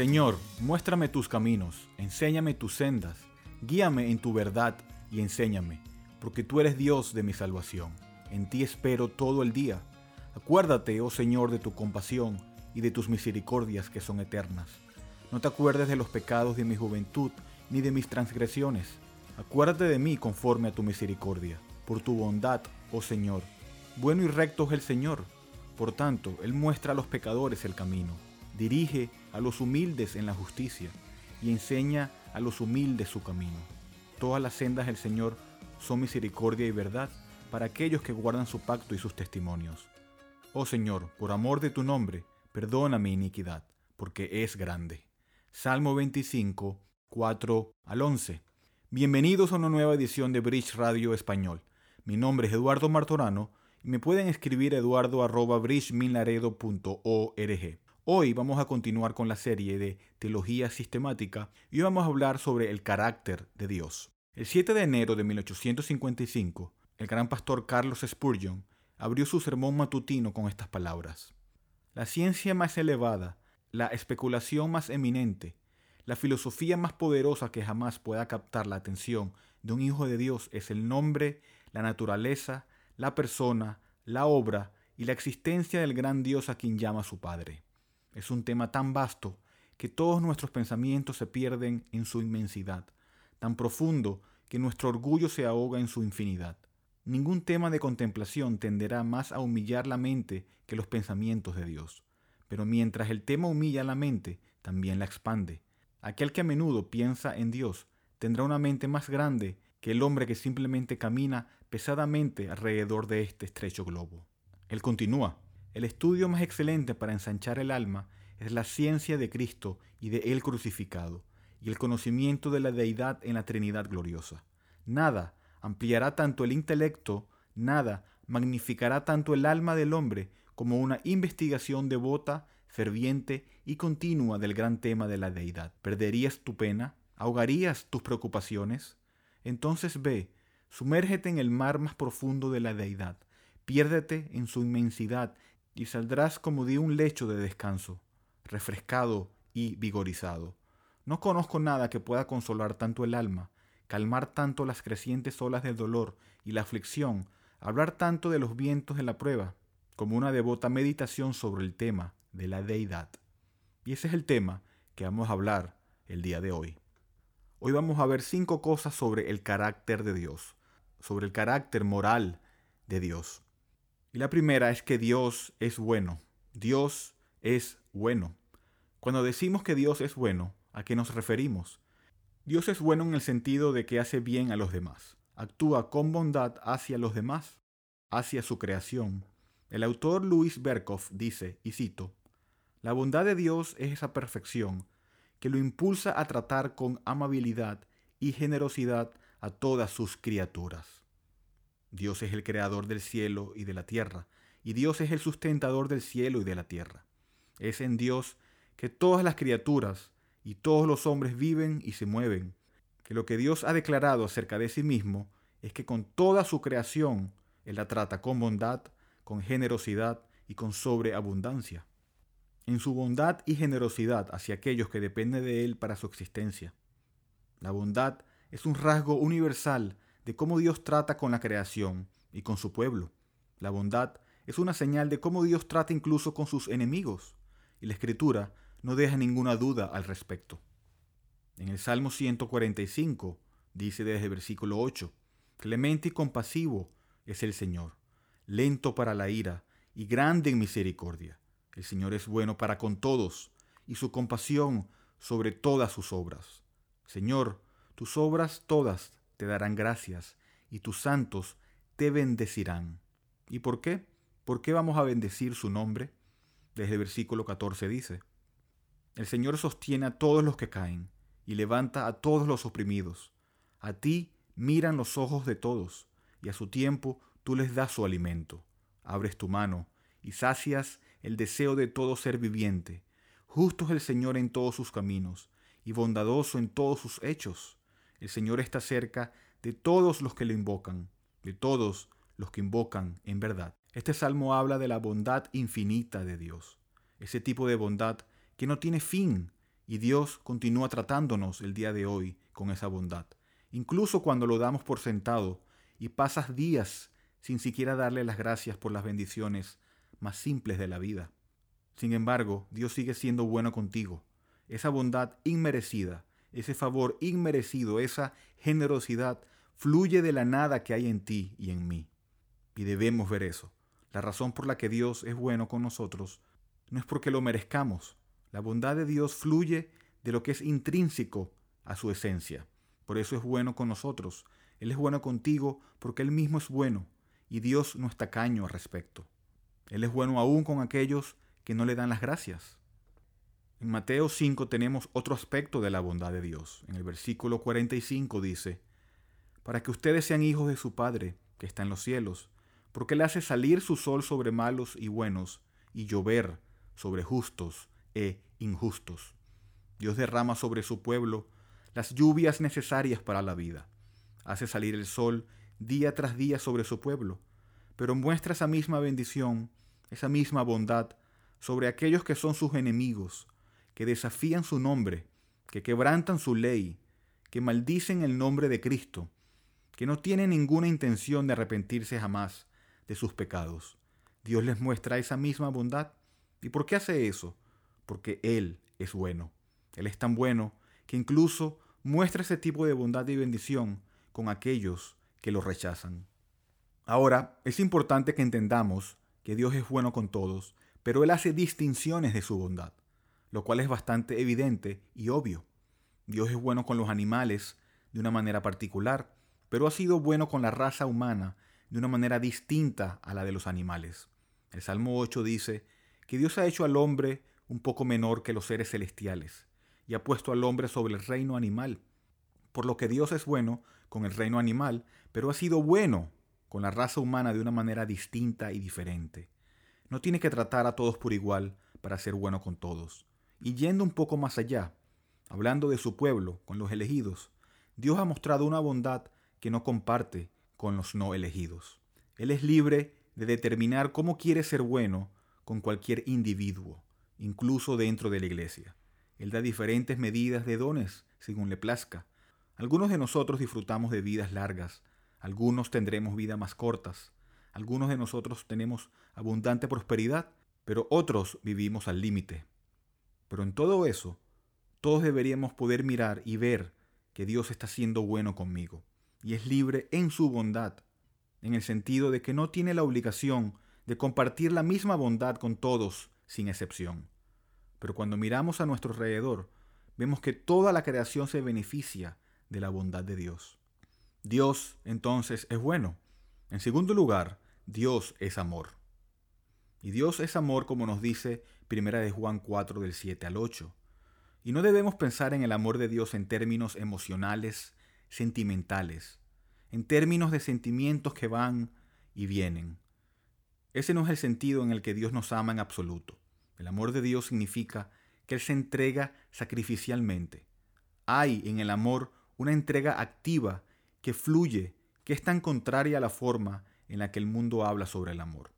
Señor, muéstrame tus caminos, enséñame tus sendas, guíame en tu verdad y enséñame, porque tú eres Dios de mi salvación. En ti espero todo el día. Acuérdate, oh Señor, de tu compasión y de tus misericordias que son eternas. No te acuerdes de los pecados de mi juventud ni de mis transgresiones. Acuérdate de mí conforme a tu misericordia, por tu bondad, oh Señor. Bueno y recto es el Señor. Por tanto, Él muestra a los pecadores el camino, dirige a los humildes en la justicia y enseña a los humildes su camino. Todas las sendas del Señor son misericordia y verdad para aquellos que guardan su pacto y sus testimonios. Oh Señor, por amor de tu nombre, perdona mi iniquidad, porque es grande. Salmo 25, 4 al 11. Bienvenidos a una nueva edición de Bridge Radio Español. Mi nombre es Eduardo Martorano y me pueden escribir eduardo.bridgeminlaredo.org. Hoy vamos a continuar con la serie de Teología Sistemática y vamos a hablar sobre el carácter de Dios. El 7 de enero de 1855, el gran pastor Carlos Spurgeon abrió su sermón matutino con estas palabras. La ciencia más elevada, la especulación más eminente, la filosofía más poderosa que jamás pueda captar la atención de un hijo de Dios es el nombre, la naturaleza, la persona, la obra y la existencia del gran Dios a quien llama su Padre. Es un tema tan vasto que todos nuestros pensamientos se pierden en su inmensidad, tan profundo que nuestro orgullo se ahoga en su infinidad. Ningún tema de contemplación tenderá más a humillar la mente que los pensamientos de Dios. Pero mientras el tema humilla la mente, también la expande. Aquel que a menudo piensa en Dios tendrá una mente más grande que el hombre que simplemente camina pesadamente alrededor de este estrecho globo. Él continúa. El estudio más excelente para ensanchar el alma es la ciencia de Cristo y de Él crucificado, y el conocimiento de la deidad en la Trinidad gloriosa. Nada ampliará tanto el intelecto, nada magnificará tanto el alma del hombre como una investigación devota, ferviente y continua del gran tema de la deidad. ¿Perderías tu pena? ¿Ahogarías tus preocupaciones? Entonces ve, sumérgete en el mar más profundo de la deidad, piérdete en su inmensidad y saldrás como de un lecho de descanso, refrescado y vigorizado. No conozco nada que pueda consolar tanto el alma, calmar tanto las crecientes olas del dolor y la aflicción, hablar tanto de los vientos de la prueba, como una devota meditación sobre el tema de la deidad. Y ese es el tema que vamos a hablar el día de hoy. Hoy vamos a ver cinco cosas sobre el carácter de Dios, sobre el carácter moral de Dios. Y la primera es que Dios es bueno. Dios es bueno. Cuando decimos que Dios es bueno, ¿a qué nos referimos? Dios es bueno en el sentido de que hace bien a los demás. Actúa con bondad hacia los demás, hacia su creación. El autor Luis Berkhoff dice, y cito, La bondad de Dios es esa perfección que lo impulsa a tratar con amabilidad y generosidad a todas sus criaturas. Dios es el creador del cielo y de la tierra, y Dios es el sustentador del cielo y de la tierra. Es en Dios que todas las criaturas y todos los hombres viven y se mueven, que lo que Dios ha declarado acerca de sí mismo es que con toda su creación Él la trata con bondad, con generosidad y con sobreabundancia. En su bondad y generosidad hacia aquellos que dependen de Él para su existencia. La bondad es un rasgo universal cómo Dios trata con la creación y con su pueblo. La bondad es una señal de cómo Dios trata incluso con sus enemigos, y la escritura no deja ninguna duda al respecto. En el Salmo 145 dice desde el versículo 8, Clemente y compasivo es el Señor, lento para la ira y grande en misericordia. El Señor es bueno para con todos, y su compasión sobre todas sus obras. Señor, tus obras todas te darán gracias y tus santos te bendecirán. ¿Y por qué? ¿Por qué vamos a bendecir su nombre? Desde el versículo 14 dice, El Señor sostiene a todos los que caen y levanta a todos los oprimidos. A ti miran los ojos de todos, y a su tiempo tú les das su alimento. Abres tu mano y sacias el deseo de todo ser viviente. Justo es el Señor en todos sus caminos, y bondadoso en todos sus hechos. El Señor está cerca de todos los que lo invocan, de todos los que invocan en verdad. Este salmo habla de la bondad infinita de Dios, ese tipo de bondad que no tiene fin Y Dios continúa tratándonos el día de hoy con esa bondad, incluso cuando lo damos por sentado y pasas días sin siquiera darle las gracias por las bendiciones más simples de la vida. Sin embargo, Dios sigue siendo bueno contigo. Esa bondad inmerecida, ese favor inmerecido, esa generosidad fluye de la nada que hay en ti y en mí. Y debemos ver eso. La razón por la que Dios es bueno con nosotros no es porque lo merezcamos. La bondad de Dios fluye de lo que es intrínseco a su esencia. Por eso es bueno con nosotros. Él es bueno contigo porque Él mismo es bueno y Dios no está caño al respecto. Él es bueno aún con aquellos que no le dan las gracias. En Mateo 5 tenemos otro aspecto de la bondad de Dios. En el versículo 45 dice, para que ustedes sean hijos de su Padre, que está en los cielos, porque Él hace salir su sol sobre malos y buenos, y llover sobre justos e injustos. Dios derrama sobre su pueblo las lluvias necesarias para la vida. Hace salir el sol día tras día sobre su pueblo, pero muestra esa misma bendición, esa misma bondad sobre aquellos que son sus enemigos, que desafían su nombre, que quebrantan su ley, que maldicen el nombre de Cristo, que no tienen ninguna intención de arrepentirse jamás de sus pecados. Dios les muestra esa misma bondad. ¿Y por qué hace eso? Porque Él es bueno. Él es tan bueno que incluso muestra ese tipo de bondad y bendición con aquellos que lo rechazan. Ahora, es importante que entendamos que Dios es bueno con todos, pero Él hace distinciones de su bondad, lo cual es bastante evidente y obvio. Dios es bueno con los animales de una manera particular, pero ha sido bueno con la raza humana de una manera distinta a la de los animales. El Salmo 8 dice que Dios ha hecho al hombre un poco menor que los seres celestiales y ha puesto al hombre sobre el reino animal, por lo que Dios es bueno con el reino animal, pero ha sido bueno con la raza humana de una manera distinta y diferente. No tiene que tratar a todos por igual para ser bueno con todos. Y yendo un poco más allá, hablando de su pueblo, con los elegidos, Dios ha mostrado una bondad que no comparte con los no elegidos. Él es libre de determinar cómo quiere ser bueno con cualquier individuo, incluso dentro de la iglesia. Él da diferentes medidas de dones según le plazca. Algunos de nosotros disfrutamos de vidas largas, algunos tendremos vidas más cortas, algunos de nosotros tenemos abundante prosperidad, pero otros vivimos al límite. Pero en todo eso, todos deberíamos poder mirar y ver que Dios está siendo bueno conmigo y es libre en su bondad, en el sentido de que no tiene la obligación de compartir la misma bondad con todos, sin excepción. Pero cuando miramos a nuestro alrededor, vemos que toda la creación se beneficia de la bondad de Dios. Dios, entonces, es bueno. En segundo lugar, Dios es amor. Y Dios es amor como nos dice Primera de Juan 4 del 7 al 8. Y no debemos pensar en el amor de Dios en términos emocionales, sentimentales, en términos de sentimientos que van y vienen. Ese no es el sentido en el que Dios nos ama en absoluto. El amor de Dios significa que Él se entrega sacrificialmente. Hay en el amor una entrega activa que fluye, que es tan contraria a la forma en la que el mundo habla sobre el amor.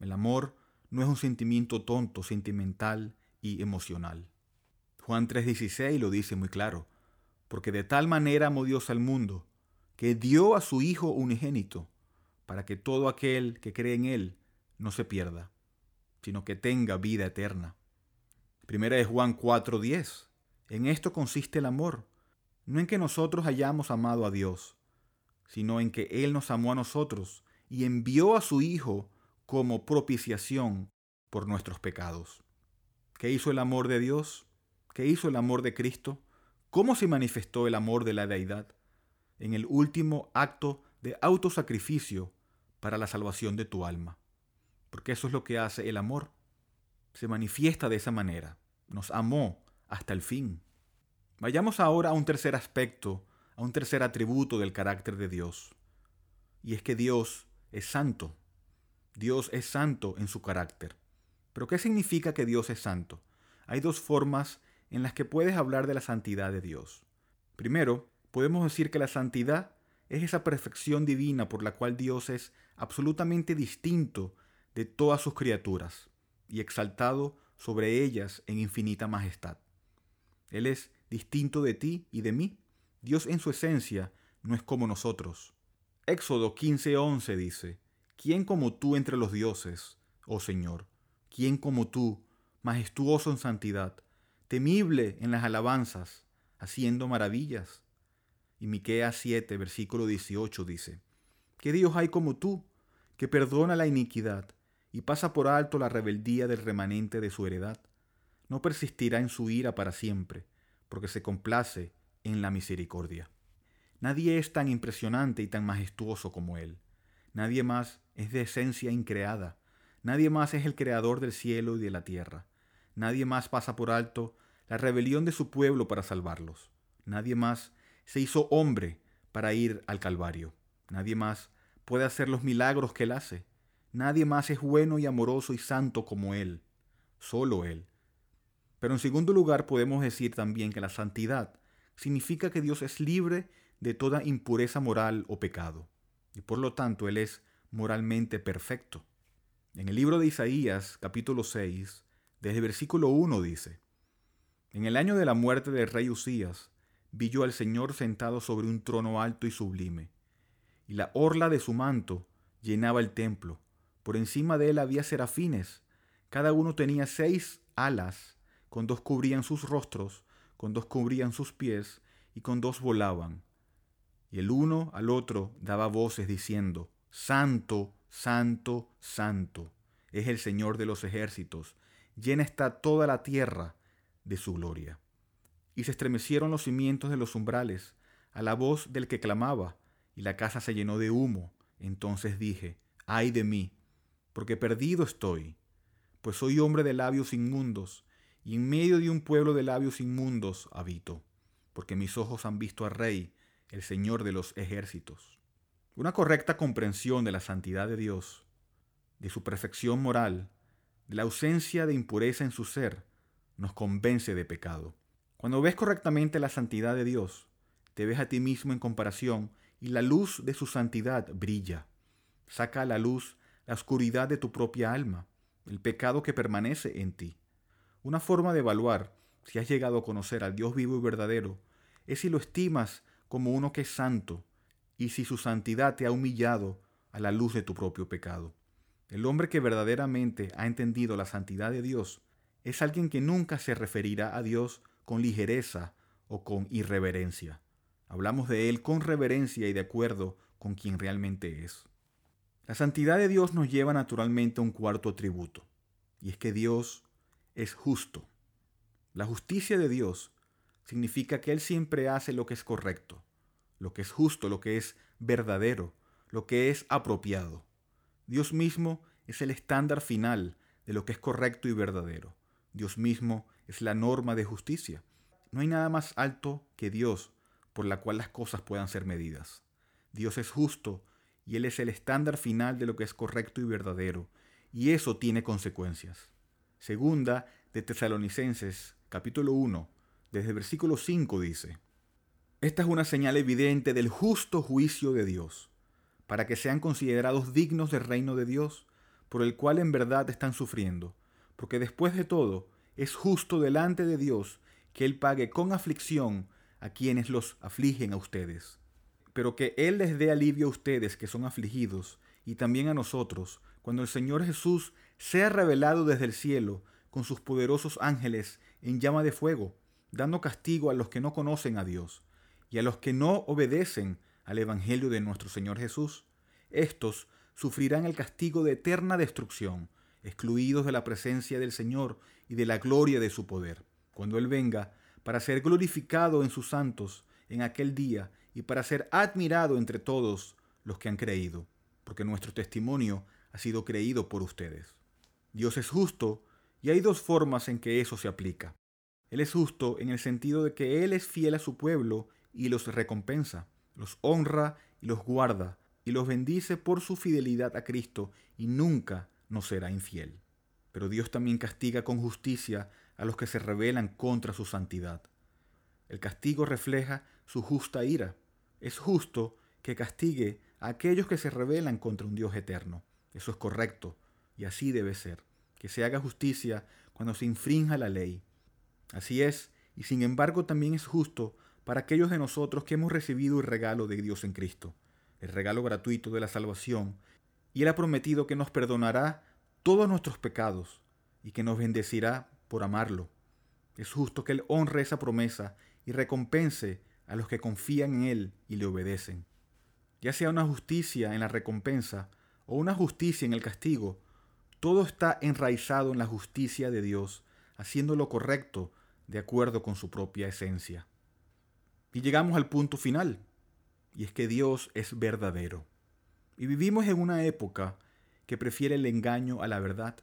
El amor no es un sentimiento tonto, sentimental y emocional. Juan 3:16 lo dice muy claro porque de tal manera amó Dios al mundo, que dio a su Hijo unigénito, para que todo aquel que cree en Él no se pierda, sino que tenga vida eterna. Primera de Juan 4:10. En esto consiste el amor, no en que nosotros hayamos amado a Dios, sino en que Él nos amó a nosotros y envió a su Hijo como propiciación por nuestros pecados. ¿Qué hizo el amor de Dios? ¿Qué hizo el amor de Cristo? ¿Cómo se manifestó el amor de la deidad? En el último acto de autosacrificio para la salvación de tu alma. Porque eso es lo que hace el amor. Se manifiesta de esa manera. Nos amó hasta el fin. Vayamos ahora a un tercer aspecto, a un tercer atributo del carácter de Dios. Y es que Dios es santo. Dios es santo en su carácter. ¿Pero qué significa que Dios es santo? Hay dos formas en las que puedes hablar de la santidad de Dios. Primero, podemos decir que la santidad es esa perfección divina por la cual Dios es absolutamente distinto de todas sus criaturas y exaltado sobre ellas en infinita majestad. Él es distinto de ti y de mí. Dios en su esencia no es como nosotros. Éxodo 15:11 dice, ¿quién como tú entre los dioses, oh Señor? ¿quién como tú, majestuoso en santidad, temible en las alabanzas, haciendo maravillas? Y Miqueas 7, versículo 18 dice, ¿qué Dios hay como tú, que perdona la iniquidad y pasa por alto la rebeldía del remanente de su heredad? No persistirá en su ira para siempre, porque se complace en la misericordia. Nadie es tan impresionante y tan majestuoso como Él. Nadie más es de esencia increada. Nadie más es el creador del cielo y de la tierra. Nadie más pasa por alto la rebelión de su pueblo para salvarlos. Nadie más se hizo hombre para ir al Calvario. Nadie más puede hacer los milagros que él hace. Nadie más es bueno y amoroso y santo como él. Solo él. Pero en segundo lugar podemos decir también que la santidad significa que Dios es libre de toda impureza moral o pecado. Y por lo tanto Él es moralmente perfecto. En el libro de Isaías, capítulo 6, desde el versículo 1 dice, En el año de la muerte del rey Usías, vi yo al Señor sentado sobre un trono alto y sublime, y la orla de su manto llenaba el templo. Por encima de él había serafines, cada uno tenía seis alas, con dos cubrían sus rostros, con dos cubrían sus pies, y con dos volaban. Y el uno al otro daba voces diciendo, Santo, Santo, Santo, es el Señor de los ejércitos, llena está toda la tierra de su gloria y se estremecieron los cimientos de los umbrales a la voz del que clamaba, y la casa se llenó de humo. Entonces dije, ay de mí, porque perdido estoy, pues soy hombre de labios inmundos, y en medio de un pueblo de labios inmundos habito, porque mis ojos han visto al Rey, el Señor de los ejércitos. Una correcta comprensión de la santidad de Dios, de su perfección moral, de la ausencia de impureza en su ser, nos convence de pecado. Cuando ves correctamente la santidad de Dios, te ves a ti mismo en comparación y la luz de su santidad brilla. Saca a la luz la oscuridad de tu propia alma, el pecado que permanece en ti. Una forma de evaluar si has llegado a conocer al Dios vivo y verdadero es si lo estimas como uno que es santo y si su santidad te ha humillado a la luz de tu propio pecado. El hombre que verdaderamente ha entendido la santidad de Dios es alguien que nunca se referirá a Dios con ligereza o con irreverencia. Hablamos de Él con reverencia y de acuerdo con quien realmente es. La santidad de Dios nos lleva naturalmente a un cuarto atributo, y es que Dios es justo. La justicia de Dios significa que Él siempre hace lo que es correcto, lo que es justo, lo que es verdadero, lo que es apropiado. Dios mismo es el estándar final de lo que es correcto y verdadero. Dios mismo es la norma de justicia. No hay nada más alto que Dios por la cual las cosas puedan ser medidas. Dios es justo y Él es el estándar final de lo que es correcto y verdadero, y eso tiene consecuencias. Segunda de Tesalonicenses, capítulo 1, desde el versículo 5 dice, Esta es una señal evidente del justo juicio de Dios, para que sean considerados dignos del reino de Dios, por el cual en verdad están sufriendo, porque después de todo, es justo delante de Dios que Él pague con aflicción a quienes los afligen a ustedes, pero que Él les dé alivio a ustedes que son afligidos y también a nosotros, cuando el Señor Jesús sea revelado desde el cielo con sus poderosos ángeles en llama de fuego, dando castigo a los que no conocen a Dios y a los que no obedecen al Evangelio de nuestro Señor Jesús. Estos sufrirán el castigo de eterna destrucción, excluidos de la presencia del Señor y de la gloria de su poder, cuando Él venga para ser glorificado en sus santos en aquel día y para ser admirado entre todos los que han creído, porque nuestro testimonio ha sido creído por ustedes. Dios es justo y hay dos formas en que eso se aplica. Él es justo en el sentido de que Él es fiel a su pueblo y los recompensa, los honra y los guarda, y los bendice por su fidelidad a Cristo y nunca nos será infiel pero Dios también castiga con justicia a los que se rebelan contra su santidad. El castigo refleja su justa ira. Es justo que castigue a aquellos que se rebelan contra un Dios eterno. Eso es correcto y así debe ser, que se haga justicia cuando se infrinja la ley. Así es, y sin embargo también es justo para aquellos de nosotros que hemos recibido el regalo de Dios en Cristo, el regalo gratuito de la salvación, y Él ha prometido que nos perdonará todos nuestros pecados y que nos bendecirá por amarlo. Es justo que Él honre esa promesa y recompense a los que confían en Él y le obedecen. Ya sea una justicia en la recompensa o una justicia en el castigo, todo está enraizado en la justicia de Dios, haciendo lo correcto de acuerdo con su propia esencia. Y llegamos al punto final, y es que Dios es verdadero. Y vivimos en una época que prefiere el engaño a la verdad,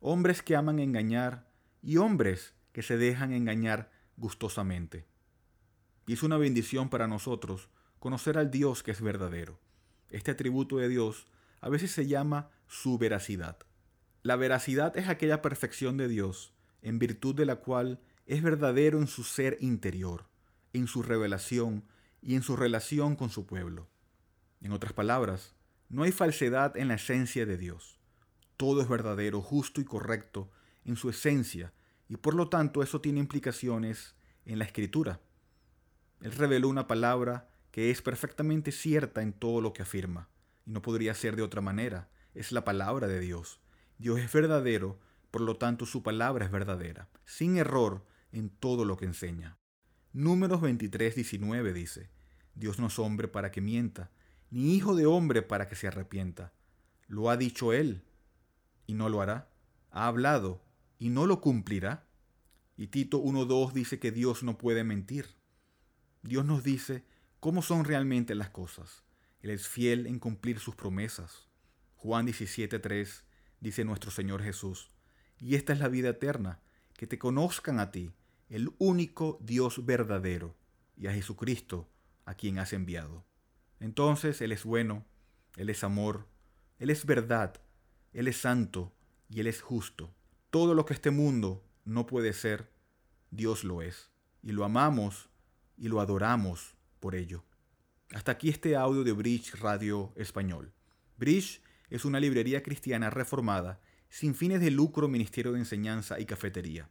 hombres que aman engañar y hombres que se dejan engañar gustosamente. Y es una bendición para nosotros conocer al Dios que es verdadero. Este atributo de Dios a veces se llama su veracidad. La veracidad es aquella perfección de Dios en virtud de la cual es verdadero en su ser interior, en su revelación y en su relación con su pueblo. En otras palabras, no hay falsedad en la esencia de Dios. Todo es verdadero, justo y correcto en su esencia, y por lo tanto eso tiene implicaciones en la escritura. Él reveló una palabra que es perfectamente cierta en todo lo que afirma, y no podría ser de otra manera. Es la palabra de Dios. Dios es verdadero, por lo tanto su palabra es verdadera, sin error en todo lo que enseña. Números 23, 19 dice, Dios no es hombre para que mienta, ni hijo de hombre para que se arrepienta. Lo ha dicho él, y no lo hará. Ha hablado, y no lo cumplirá. Y Tito 1.2 dice que Dios no puede mentir. Dios nos dice cómo son realmente las cosas. Él es fiel en cumplir sus promesas. Juan 17.3 dice nuestro Señor Jesús, y esta es la vida eterna, que te conozcan a ti, el único Dios verdadero, y a Jesucristo, a quien has enviado. Entonces Él es bueno, Él es amor, Él es verdad, Él es santo y Él es justo. Todo lo que este mundo no puede ser, Dios lo es, y lo amamos y lo adoramos por ello. Hasta aquí este audio de Bridge Radio Español. Bridge es una librería cristiana reformada sin fines de lucro, ministerio de enseñanza y cafetería.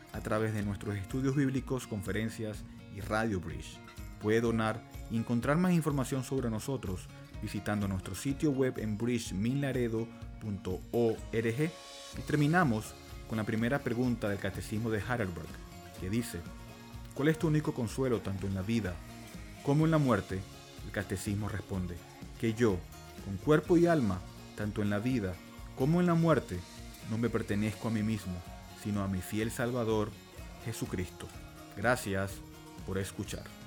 a través de nuestros estudios bíblicos, conferencias y Radio Bridge. Puede donar y encontrar más información sobre nosotros visitando nuestro sitio web en bridgeminlaredo.org. Y terminamos con la primera pregunta del Catecismo de Heidelberg, que dice, ¿cuál es tu único consuelo tanto en la vida como en la muerte? El Catecismo responde, que yo, con cuerpo y alma, tanto en la vida como en la muerte, no me pertenezco a mí mismo, sino a mi fiel Salvador, Jesucristo. Gracias por escuchar.